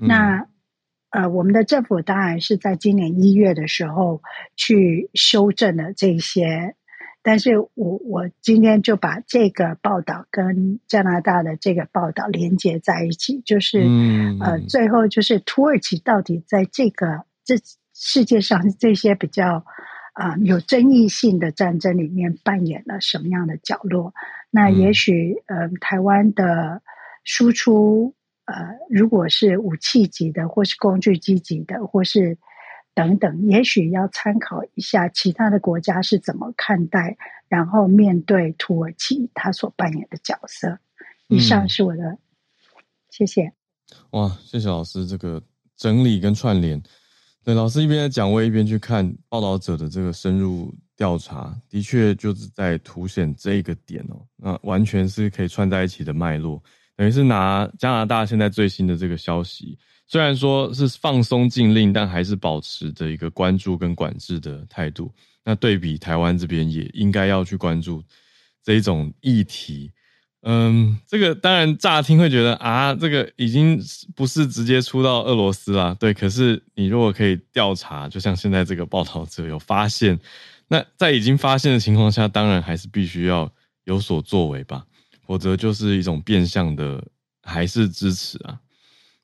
嗯、那呃，我们的政府当然是在今年一月的时候去修正了这些，但是我我今天就把这个报道跟加拿大的这个报道连接在一起，就是、嗯、呃，最后就是土耳其到底在这个这世界上这些比较。啊、呃，有争议性的战争里面扮演了什么样的角落？那也许，呃，台湾的输出，呃，如果是武器级的，或是工具机级的，或是等等，也许要参考一下其他的国家是怎么看待，然后面对土耳其他所扮演的角色。以上是我的，嗯、谢谢。哇，谢谢老师这个整理跟串联。对，老师一边在讲，我一边去看报道者的这个深入调查，的确就是在凸显这个点哦。那完全是可以串在一起的脉络，等于是拿加拿大现在最新的这个消息，虽然说是放松禁令，但还是保持着一个关注跟管制的态度。那对比台湾这边，也应该要去关注这一种议题。嗯，这个当然乍听会觉得啊，这个已经不是直接出到俄罗斯啦，对。可是你如果可以调查，就像现在这个报道者有发现，那在已经发现的情况下，当然还是必须要有所作为吧，否则就是一种变相的还是支持啊。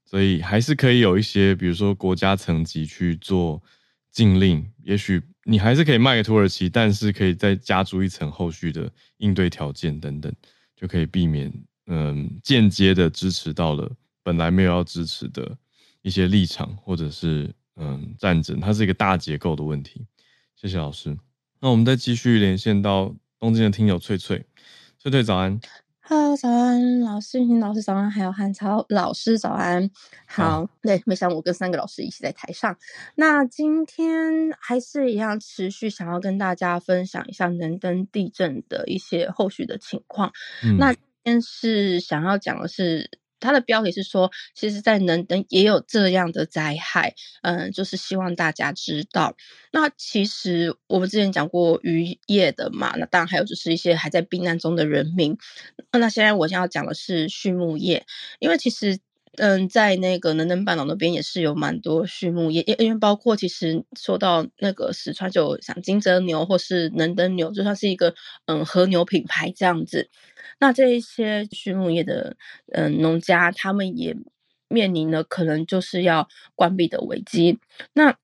所以还是可以有一些，比如说国家层级去做禁令，也许你还是可以卖给土耳其，但是可以再加注一层后续的应对条件等等。就可以避免，嗯，间接的支持到了本来没有要支持的一些立场，或者是嗯战争，它是一个大结构的问题。谢谢老师。那我们再继续连线到东京的听友翠翠，翠翠早安。Hello，早安，老师，云老师早安，还有汉超老师早安。好，啊、对，没想到我跟三个老师一起在台上。那今天还是一样，持续想要跟大家分享一下能登地震的一些后续的情况。嗯、那今天是想要讲的是。它的标题是说，其实，在能登也有这样的灾害，嗯，就是希望大家知道。那其实我们之前讲过渔业的嘛，那当然还有就是一些还在避难中的人民。那现在我想要讲的是畜牧业，因为其实，嗯，在那个能登半岛那边也是有蛮多畜牧业，因因为包括其实说到那个石川，就像金泽牛或是能登牛，就算是一个嗯和牛品牌这样子。那这一些畜牧业的嗯农家，他们也面临了可能就是要关闭的危机。那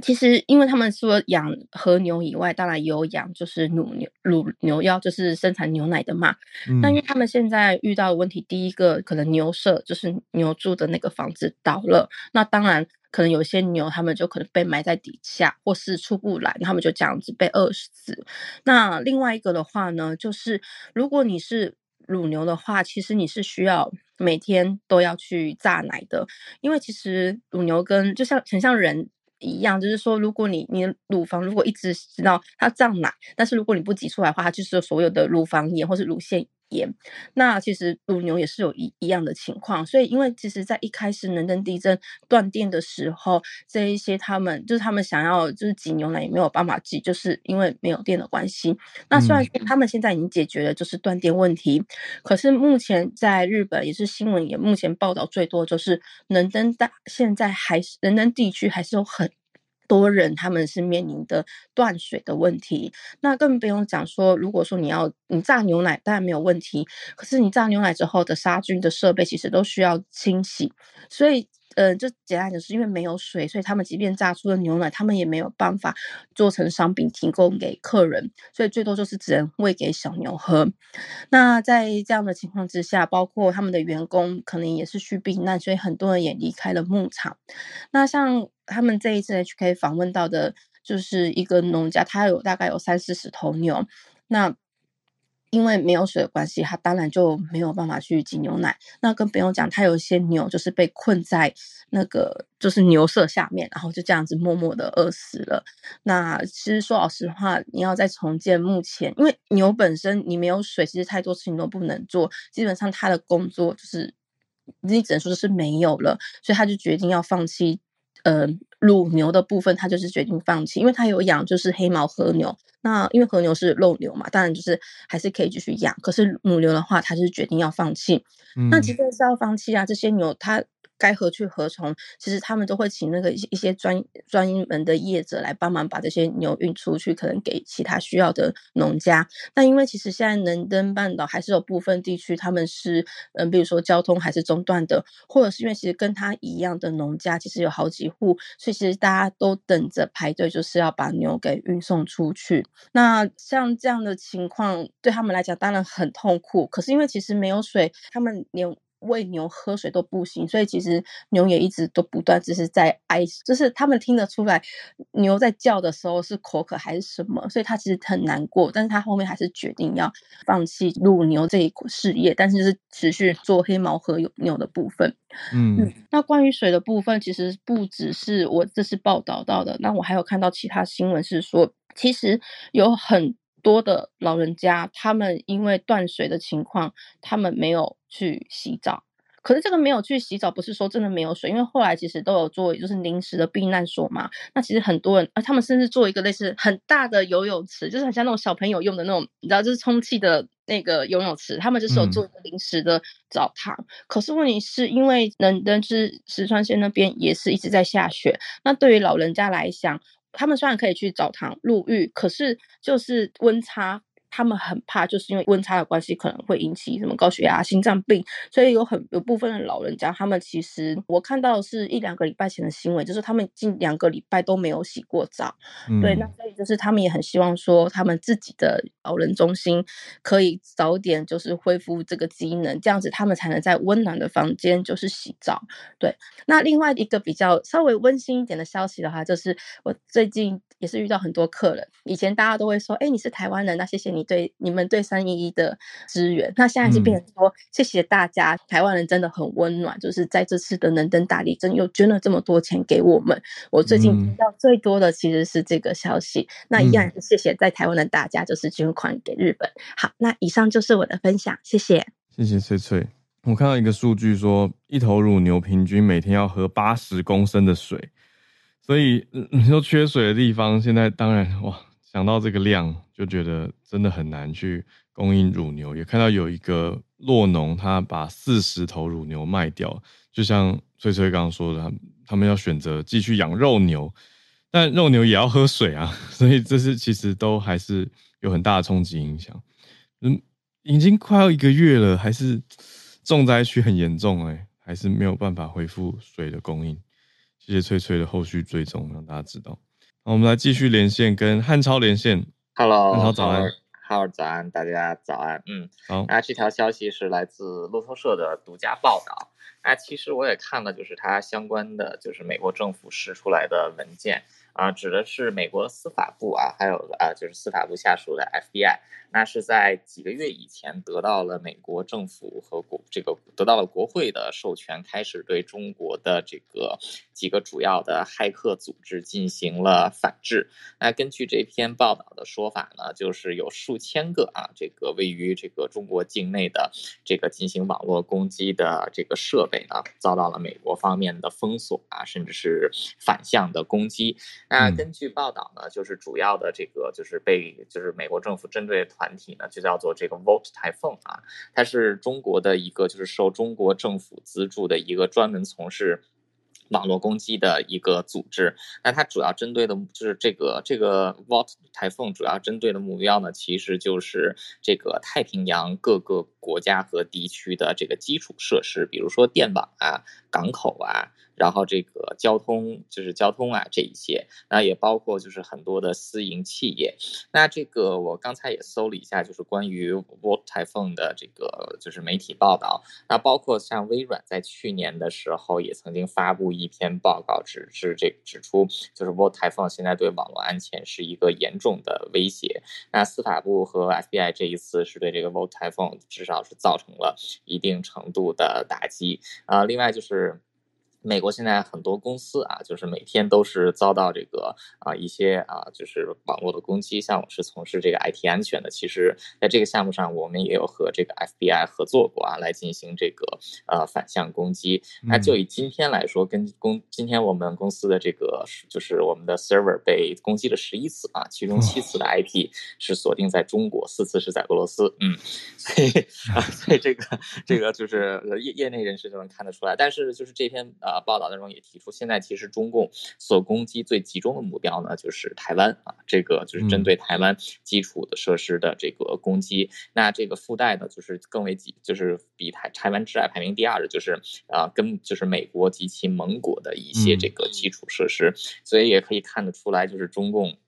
其实，因为他们说养和牛以外，当然也有养就是乳牛、乳牛要就是生产牛奶的嘛。那、嗯、因为他们现在遇到的问题，第一个可能牛舍就是牛住的那个房子倒了，那当然。可能有些牛，他们就可能被埋在底下，或是出不来，他们就这样子被饿死。那另外一个的话呢，就是如果你是乳牛的话，其实你是需要每天都要去榨奶的，因为其实乳牛跟就像很像人一样，就是说，如果你你乳房如果一直知道它胀奶，但是如果你不挤出来的话，它就是所有的乳房炎或是乳腺。盐，那其实乳牛也是有一一样的情况，所以因为其实，在一开始能登地震断电的时候，这一些他们就是他们想要就是挤牛奶也没有办法挤，就是因为没有电的关系。那虽然说他们现在已经解决了就是断电问题，嗯、可是目前在日本也是新闻也目前报道最多就是能登大现在还是能登地区还是有很。多人他们是面临的断水的问题，那更不用讲说，如果说你要你榨牛奶，当然没有问题，可是你榨牛奶之后的杀菌的设备其实都需要清洗，所以呃，就简单的是因为没有水，所以他们即便榨出了牛奶，他们也没有办法做成商品提供给客人，所以最多就是只能喂给小牛喝。那在这样的情况之下，包括他们的员工可能也是需避难，所以很多人也离开了牧场。那像他们这一次 HK 访问到的，就是一个农家，他有大概有三四十头牛，那。因为没有水的关系，他当然就没有办法去挤牛奶。那更不用讲，他有一些牛就是被困在那个就是牛舍下面，然后就这样子默默的饿死了。那其实说老实话，你要再重建，目前因为牛本身你没有水，其实太多事情都不能做。基本上他的工作就是你只能说是没有了，所以他就决定要放弃。呃，乳牛的部分，他就是决定放弃，因为他有养就是黑毛和牛。那因为和牛是肉牛嘛，当然就是还是可以继续养。可是母牛的话，他就是决定要放弃。嗯、那即便是要放弃啊，这些牛它。该何去何从？其实他们都会请那个一些专专门的业者来帮忙把这些牛运出去，可能给其他需要的农家。但因为其实现在能登半岛还是有部分地区他们是，嗯，比如说交通还是中断的，或者是因为其实跟他一样的农家其实有好几户，所以其实大家都等着排队，就是要把牛给运送出去。那像这样的情况对他们来讲当然很痛苦，可是因为其实没有水，他们连。喂牛喝水都不行，所以其实牛也一直都不断只是在哀，就是他们听得出来牛在叫的时候是口渴还是什么，所以他其实很难过，但是他后面还是决定要放弃乳牛这一事业，但是就是持续做黑毛和牛的部分。嗯，嗯，那关于水的部分，其实不只是我这次报道到的，那我还有看到其他新闻是说，其实有很。多的老人家，他们因为断水的情况，他们没有去洗澡。可是这个没有去洗澡，不是说真的没有水，因为后来其实都有做，就是临时的避难所嘛。那其实很多人，啊，他们甚至做一个类似很大的游泳池，就是很像那种小朋友用的那种，你知道，就是充气的那个游泳池。他们就是有做一个临时的澡堂。嗯、可是问题是因为能登是石川县那边也是一直在下雪，那对于老人家来讲。他们虽然可以去澡堂沐浴，可是就是温差。他们很怕，就是因为温差的关系，可能会引起什么高血压、心脏病，所以有很有部分的老人家，他们其实我看到的是一两个礼拜前的新闻，就是他们近两个礼拜都没有洗过澡。嗯、对，那所以就是他们也很希望说，他们自己的老人中心可以早点就是恢复这个机能，这样子他们才能在温暖的房间就是洗澡。对，那另外一个比较稍微温馨一点的消息的话，就是我最近也是遇到很多客人，以前大家都会说，哎，你是台湾人，那谢谢你。对你们对三一一的支援，那现在就变成说，谢谢大家，台湾人真的很温暖，就是在这次的能登大地震又捐了这么多钱给我们。我最近听到最多的其实是这个消息，那一样是谢谢在台湾的大家，就是捐款给日本。好，那以上就是我的分享，谢谢，谢谢翠翠。我看到一个数据说，一头乳牛平均每天要喝八十公升的水，所以你说缺水的地方，现在当然哇。想到这个量，就觉得真的很难去供应乳牛。也看到有一个酪农，他把四十头乳牛卖掉，就像翠翠刚刚说的，他们要选择继续养肉牛，但肉牛也要喝水啊，所以这是其实都还是有很大的冲击影响。嗯，已经快要一个月了，还是重灾区很严重哎、还是没有办法恢复水的供应。谢谢翠翠的后续追踪，让大家知道。我们来继续连线，跟汉超连线。Hello，汉超早安，浩儿早安，大家早安。嗯，好。那这条消息是来自路透社的独家报道。那其实我也看了，就是它相关的，就是美国政府释出来的文件。啊，指的是美国司法部啊，还有啊，就是司法部下属的 FBI，那是在几个月以前得到了美国政府和国这个得到了国会的授权，开始对中国的这个几个主要的骇客组织进行了反制。那根据这篇报道的说法呢，就是有数千个啊，这个位于这个中国境内的这个进行网络攻击的这个设备呢，遭到了美国方面的封锁啊，甚至是反向的攻击。那根据报道呢，就是主要的这个就是被就是美国政府针对的团体呢，就叫做这个 Vault Typhoon 啊，它是中国的一个就是受中国政府资助的一个专门从事网络攻击的一个组织。那它主要针对的就是这个这个 Vault Typhon 主要针对的目标呢，其实就是这个太平洋各个国家和地区的这个基础设施，比如说电网啊、港口啊。然后这个交通就是交通啊这一些，那也包括就是很多的私营企业。那这个我刚才也搜了一下，就是关于 World Typhoon 的这个就是媒体报道，那包括像微软在去年的时候也曾经发布一篇报告，指是这指出就是 World Typhoon 现在对网络安全是一个严重的威胁。那司法部和 FBI 这一次是对这个 World Typhoon 至少是造成了一定程度的打击啊。另外就是。for 美国现在很多公司啊，就是每天都是遭到这个啊一些啊就是网络的攻击。像我是从事这个 IT 安全的，其实在这个项目上，我们也有和这个 FBI 合作过啊，来进行这个呃反向攻击。那就以今天来说，跟公今天我们公司的这个就是我们的 server 被攻击了十一次啊，其中七次的 IP 是锁定在中国，四次是在俄罗斯。嗯，所以 啊，所以这个这个就是业业内人士就能看得出来。但是就是这篇啊。呃，报道当中也提出，现在其实中共所攻击最集中的目标呢，就是台湾啊，这个就是针对台湾基础的设施的这个攻击。嗯、那这个附带呢，就是更为几，就是比台台湾之外排名第二的，就是啊，跟就是美国及其盟国的一些这个基础设施。嗯、所以也可以看得出来，就是中共。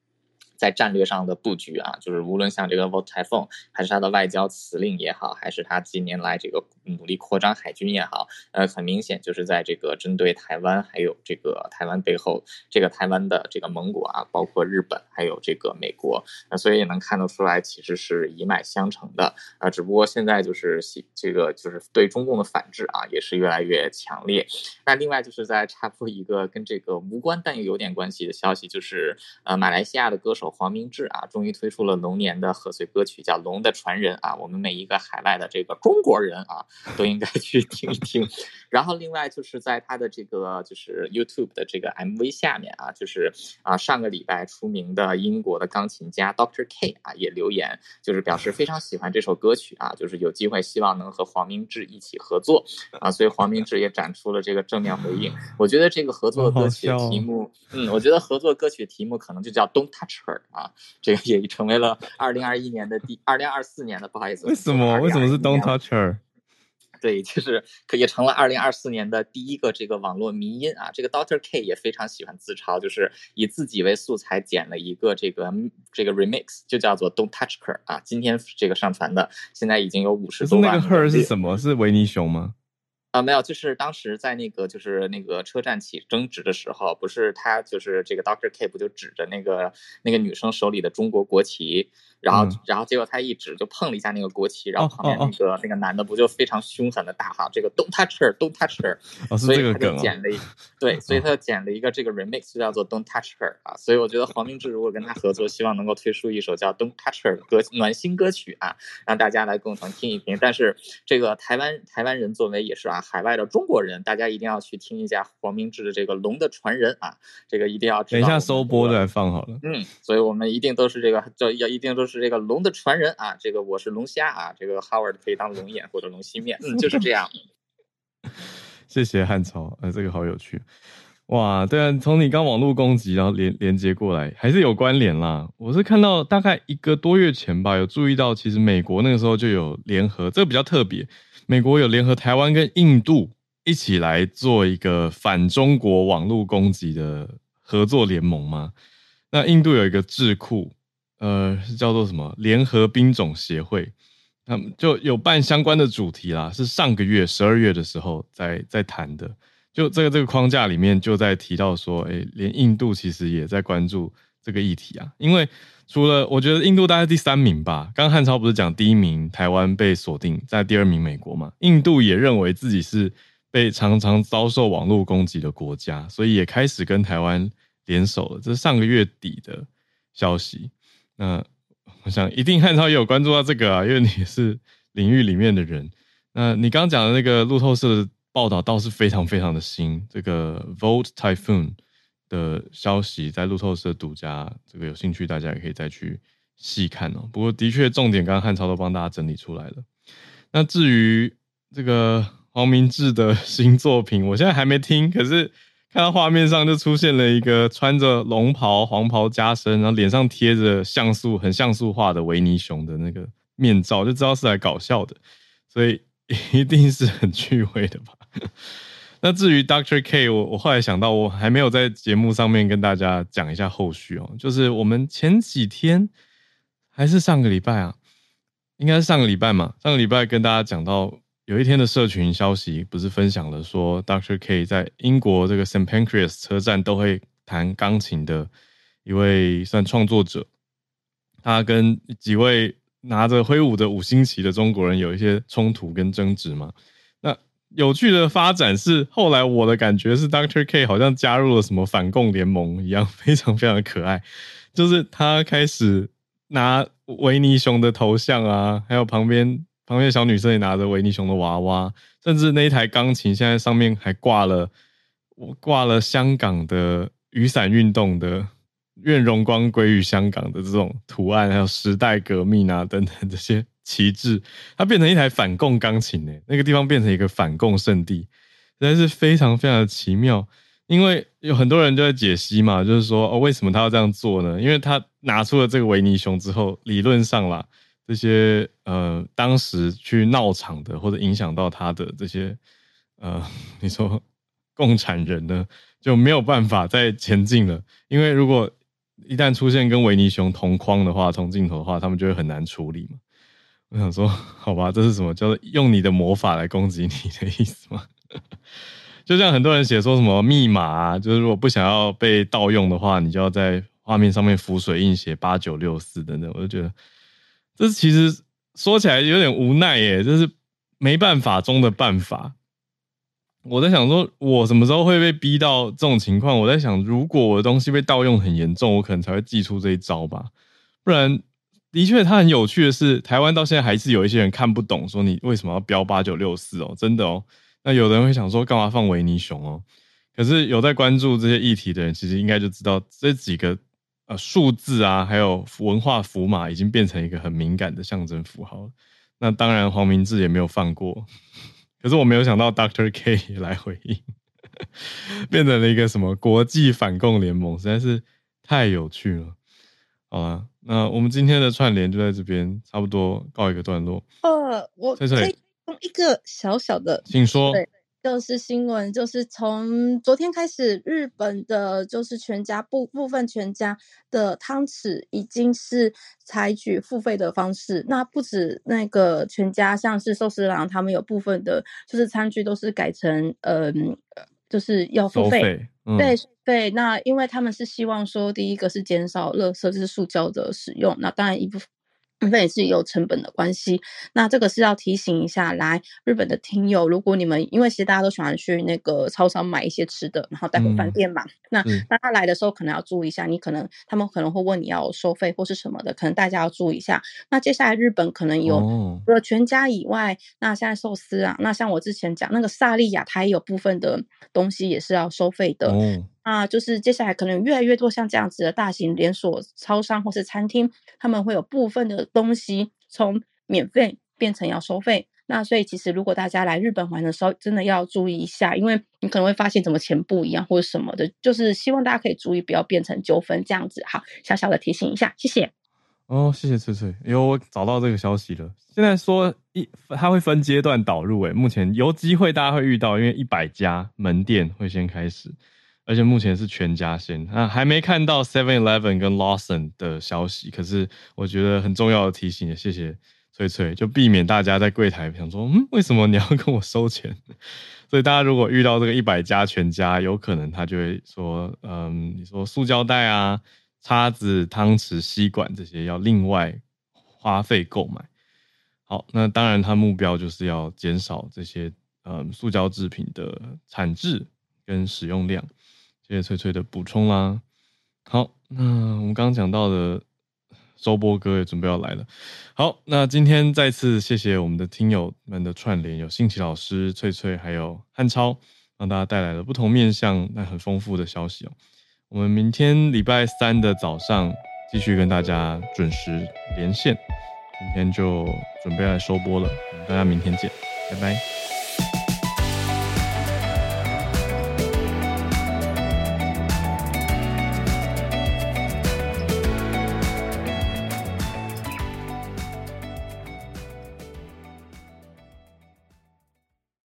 在战略上的布局啊，就是无论像这个 World Typhoon，还是它的外交辞令也好，还是它近年来这个努力扩张海军也好，呃，很明显就是在这个针对台湾，还有这个台湾背后这个台湾的这个盟国啊，包括日本，还有这个美国，那所以也能看得出来，其实是一脉相承的啊。只不过现在就是这个就是对中共的反制啊，也是越来越强烈。那另外就是在插播一个跟这个无关但又有点关系的消息，就是呃，马来西亚的歌手。黄明志啊，终于推出了龙年的贺岁歌曲，叫《龙的传人》啊。我们每一个海外的这个中国人啊，都应该去听一听。然后另外就是在他的这个就是 YouTube 的这个 MV 下面啊，就是啊上个礼拜出名的英国的钢琴家 Doctor K 啊也留言，就是表示非常喜欢这首歌曲啊，就是有机会希望能和黄明志一起合作啊。所以黄明志也展出了这个正面回应。我觉得这个合作歌曲的题目，嗯，我觉得合作歌曲的题目可能就叫 Don't Touch Her。啊，这个也成为了二零二一年的第二零二四年的，不好意思，为什么为什么是 Don't Touch Her？对，就是可也成了二零二四年的第一个这个网络迷因啊。这个 Doctor K 也非常喜欢自嘲，就是以自己为素材剪了一个这个这个 remix，就叫做 Don't Touch Her 啊。今天这个上传的，现在已经有五十多万。那个 Her 是什么？是维尼熊吗？啊，没有，就是当时在那个就是那个车站起争执的时候，不是他就是这个 Doctor K 不就指着那个那个女生手里的中国国旗。然后，然后结果他一指就碰了一下那个国旗，然后旁边那个那个男的不就非常凶狠的大喊：“这个 Don't touch her, Don't touch her。”所以他就剪了一对，所以他就剪了一个这个 remix，就叫做 Don't touch her 啊。所以我觉得黄明志如果跟他合作，希望能够推出一首叫 Don't touch her 的歌暖心歌曲啊，让大家来共同听一听。但是这个台湾台湾人作为也是啊海外的中国人，大家一定要去听一下黄明志的这个《龙的传人》啊，这个一定要知道。等一下收播再放好了。嗯，所以我们一定都是这个，就要一定都是。是这个龙的传人啊，这个我是龙虾啊，这个 Howard 可以当龙眼或者龙心面，嗯，就是这样。谢谢汉超，呃，这个好有趣，哇，对啊，从你刚网络攻击然后连连接过来，还是有关联啦。我是看到大概一个多月前吧，有注意到，其实美国那个时候就有联合，这个比较特别，美国有联合台湾跟印度一起来做一个反中国网络攻击的合作联盟嘛。那印度有一个智库。呃，是叫做什么联合兵种协会，他们就有办相关的主题啦，是上个月十二月的时候在在谈的，就这个这个框架里面就在提到说，诶，连印度其实也在关注这个议题啊，因为除了我觉得印度大概第三名吧，刚刚汉超不是讲第一名台湾被锁定在第二名美国嘛，印度也认为自己是被常常遭受网络攻击的国家，所以也开始跟台湾联手了，这是上个月底的消息。那我想一定汉超也有关注到这个啊，因为你是领域里面的人。那你刚讲的那个路透社的报道倒是非常非常的新，这个 Vote Typhoon 的消息在路透社独家，这个有兴趣大家也可以再去细看哦。不过的确重点刚刚汉超都帮大家整理出来了。那至于这个黄明志的 新作品，我现在还没听，可是。看到画面上就出现了一个穿着龙袍、黄袍加身，然后脸上贴着像素、很像素化的维尼熊的那个面罩，就知道是来搞笑的，所以 一定是很趣味的吧？那至于 Doctor K，我我后来想到，我还没有在节目上面跟大家讲一下后续哦，就是我们前几天还是上个礼拜啊，应该是上个礼拜嘛，上个礼拜跟大家讲到，有一天的社群消息不是分享了说，Doctor K 在英国这个 St. Pancras 车站都会弹钢琴的一位算创作者，他跟几位拿着挥舞的五星旗的中国人有一些冲突跟争执嘛。有趣的发展是，后来我的感觉是，Doctor K 好像加入了什么反共联盟一样，非常非常的可爱。就是他开始拿维尼熊的头像啊，还有旁边旁边小女生也拿着维尼熊的娃娃，甚至那一台钢琴现在上面还挂了挂了香港的雨伞运动的“愿荣光归于香港”的这种图案，还有时代革命啊等等这些。旗帜，它变成一台反共钢琴诶，那个地方变成一个反共圣地，实在是非常非常的奇妙。因为有很多人就在解析嘛，就是说哦，为什么他要这样做呢？因为他拿出了这个维尼熊之后，理论上啦，这些呃当时去闹场的或者影响到他的这些呃，你说共产人呢，就没有办法再前进了。因为如果一旦出现跟维尼熊同框的话，同镜头的话，他们就会很难处理嘛。我想说，好吧，这是什么叫做用你的魔法来攻击你的意思吗？就像很多人写说什么密码啊，就是如果不想要被盗用的话，你就要在画面上面浮水印写八九六四等等。我就觉得，这其实说起来有点无奈耶，这是没办法中的办法。我在想说，我什么时候会被逼到这种情况？我在想，如果我的东西被盗用很严重，我可能才会祭出这一招吧，不然。的确，它很有趣的是，台湾到现在还是有一些人看不懂，说你为什么要标八九六四哦，真的哦。那有的人会想说，干嘛放维尼熊哦？可是有在关注这些议题的人，其实应该就知道这几个呃数字啊，还有文化符码，已经变成一个很敏感的象征符号。那当然，黄明志也没有放过。可是我没有想到，Doctor K 也来回应，变成了一个什么国际反共联盟，实在是太有趣了。好了。那我们今天的串联就在这边，差不多告一个段落。呃，我可以用一个小小的，请说。对，就是新闻，就是从昨天开始，日本的就是全家部部分全家的汤匙已经是采取付费的方式。那不止那个全家，像是寿司郎，他们有部分的，就是餐具都是改成嗯。呃就是要付费，嗯、对对，那因为他们是希望说，第一个是减少垃圾，就是塑胶的使用，那当然一部分。因为也是有成本的关系，那这个是要提醒一下，来日本的听友，如果你们因为其实大家都喜欢去那个超商买一些吃的，然后带回饭店嘛，嗯、那那他来的时候可能要注意一下，你可能他们可能会问你要收费或是什么的，可能大家要注意一下。那接下来日本可能有除了全家以外，那现在寿司啊，那像我之前讲那个萨莉亚，它也有部分的东西也是要收费的。哦啊，就是接下来可能越来越多像这样子的大型连锁超商或是餐厅，他们会有部分的东西从免费变成要收费。那所以其实如果大家来日本玩的时候，真的要注意一下，因为你可能会发现怎么钱不一样或者什么的，就是希望大家可以注意，不要变成纠纷这样子。好，小小的提醒一下，谢谢。哦，谢谢翠翠，有我找到这个消息了。现在说一，它会分阶段导入，诶，目前有机会大家会遇到，因为一百家门店会先开始。而且目前是全家先啊，还没看到 Seven Eleven 跟 Lawson 的消息。可是我觉得很重要的提醒，也谢谢翠翠，就避免大家在柜台想说，嗯，为什么你要跟我收钱？所以大家如果遇到这个一百家全家，有可能他就会说，嗯，你说塑胶袋啊、叉子、汤匙、吸管这些要另外花费购买。好，那当然他目标就是要减少这些嗯塑胶制品的产制跟使用量。谢谢翠翠的补充啦。好，那我们刚刚讲到的收播歌也准备要来了。好，那今天再次谢谢我们的听友们的串联，有新奇老师、翠翠还有汉超，让大家带来了不同面向但很丰富的消息哦。我们明天礼拜三的早上继续跟大家准时连线，今天就准备来收播了，大家明天见，拜拜。